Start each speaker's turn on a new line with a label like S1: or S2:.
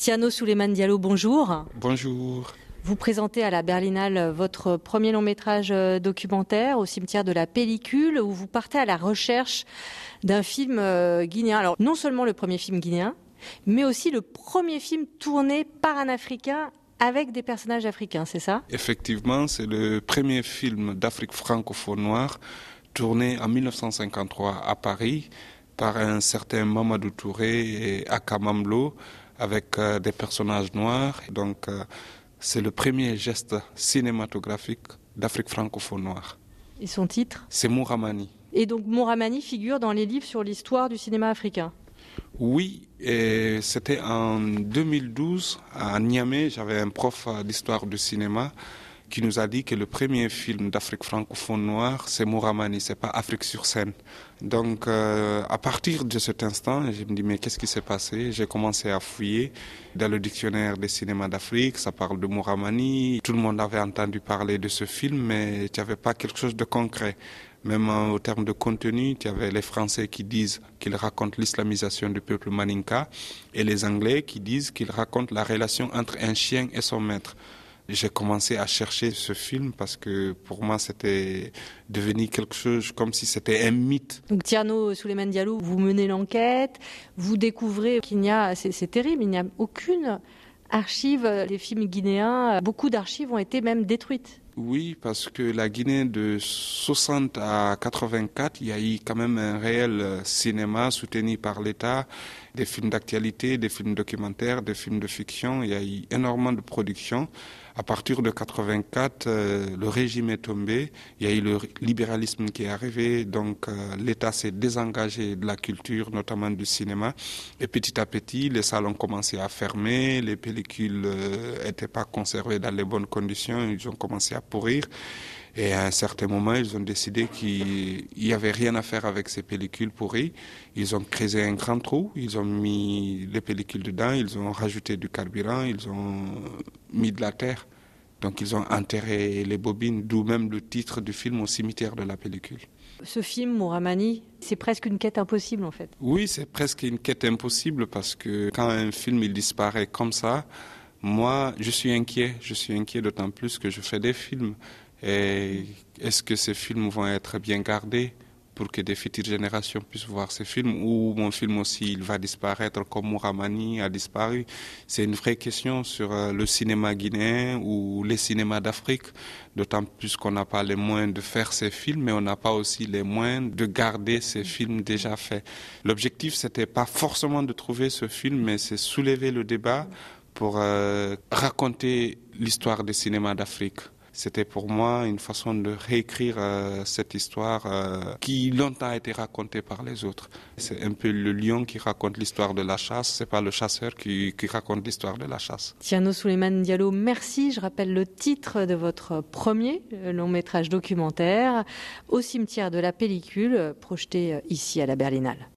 S1: Tiano Souleymane Diallo, bonjour.
S2: Bonjour.
S1: Vous présentez à la Berlinale votre premier long métrage euh, documentaire au cimetière de la pellicule où vous partez à la recherche d'un film euh, guinéen. Alors non seulement le premier film guinéen, mais aussi le premier film tourné par un Africain avec des personnages africains, c'est ça?
S2: Effectivement, c'est le premier film d'Afrique francophone noire tourné en 1953 à Paris par un certain Mamadou Touré et Akamamlo avec euh, des personnages noirs. Donc, euh, c'est le premier geste cinématographique d'Afrique francophone noire.
S1: Et son titre?
S2: C'est Mouramani.
S1: Et donc Mouramani figure dans les livres sur l'histoire du cinéma africain?
S2: Oui, et c'était en 2012 à Niamey. J'avais un prof d'histoire du cinéma qui nous a dit que le premier film d'Afrique francophone noire, c'est Mouramani, c'est pas Afrique sur scène. Donc, euh, à partir de cet instant, je me dis, mais qu'est-ce qui s'est passé? J'ai commencé à fouiller dans le dictionnaire des cinémas d'Afrique, ça parle de Mouramani. Tout le monde avait entendu parler de ce film, mais il n'y avait pas quelque chose de concret. Même au terme de contenu, il y avait les Français qui disent qu'il raconte l'islamisation du peuple maninka et les Anglais qui disent qu'il raconte la relation entre un chien et son maître j'ai commencé à chercher ce film parce que pour moi c'était devenu quelque chose comme si c'était un mythe.
S1: Donc Tierno Souleymane Diallo, vous menez l'enquête, vous découvrez qu'il n'y a, c'est terrible, il n'y a aucune archive des films guinéens. Beaucoup d'archives ont été même détruites.
S2: Oui, parce que la Guinée de 60 à 84, il y a eu quand même un réel cinéma soutenu par l'État, des films d'actualité, des films documentaires, des films de fiction. Il y a eu énormément de productions. À partir de 84, euh, le régime est tombé. Il y a eu le libéralisme qui est arrivé. Donc, euh, l'État s'est désengagé de la culture, notamment du cinéma. Et petit à petit, les salles ont commencé à fermer. Les pellicules n'étaient euh, pas conservées dans les bonnes conditions. Ils ont commencé à pourrir. Et à un certain moment, ils ont décidé qu'il n'y avait rien à faire avec ces pellicules pourries. Ils ont creusé un grand trou, ils ont mis les pellicules dedans, ils ont rajouté du carburant, ils ont mis de la terre. Donc ils ont enterré les bobines, d'où même le titre du film au cimetière de la pellicule.
S1: Ce film, Mouramani, c'est presque une quête impossible en fait.
S2: Oui, c'est presque une quête impossible parce que quand un film il disparaît comme ça, moi je suis inquiet. Je suis inquiet d'autant plus que je fais des films. Est-ce que ces films vont être bien gardés pour que des futures générations puissent voir ces films ou mon film aussi il va disparaître comme Mouramani a disparu? C'est une vraie question sur euh, le cinéma guinéen ou les cinémas d'Afrique, d'autant plus qu'on n'a pas les moyens de faire ces films, mais on n'a pas aussi les moyens de garder ces films déjà faits. L'objectif, c'était pas forcément de trouver ce film, mais c'est soulever le débat pour euh, raconter l'histoire des cinémas d'Afrique. C'était pour moi une façon de réécrire euh, cette histoire euh, qui longtemps a été racontée par les autres. C'est un peu le lion qui raconte l'histoire de la chasse, c'est pas le chasseur qui, raconte l'histoire de la chasse.
S1: Tiano Souleymane Diallo, merci. Je rappelle le titre de votre premier euh, long métrage documentaire, Au cimetière de la pellicule, projeté ici à la Berlinale.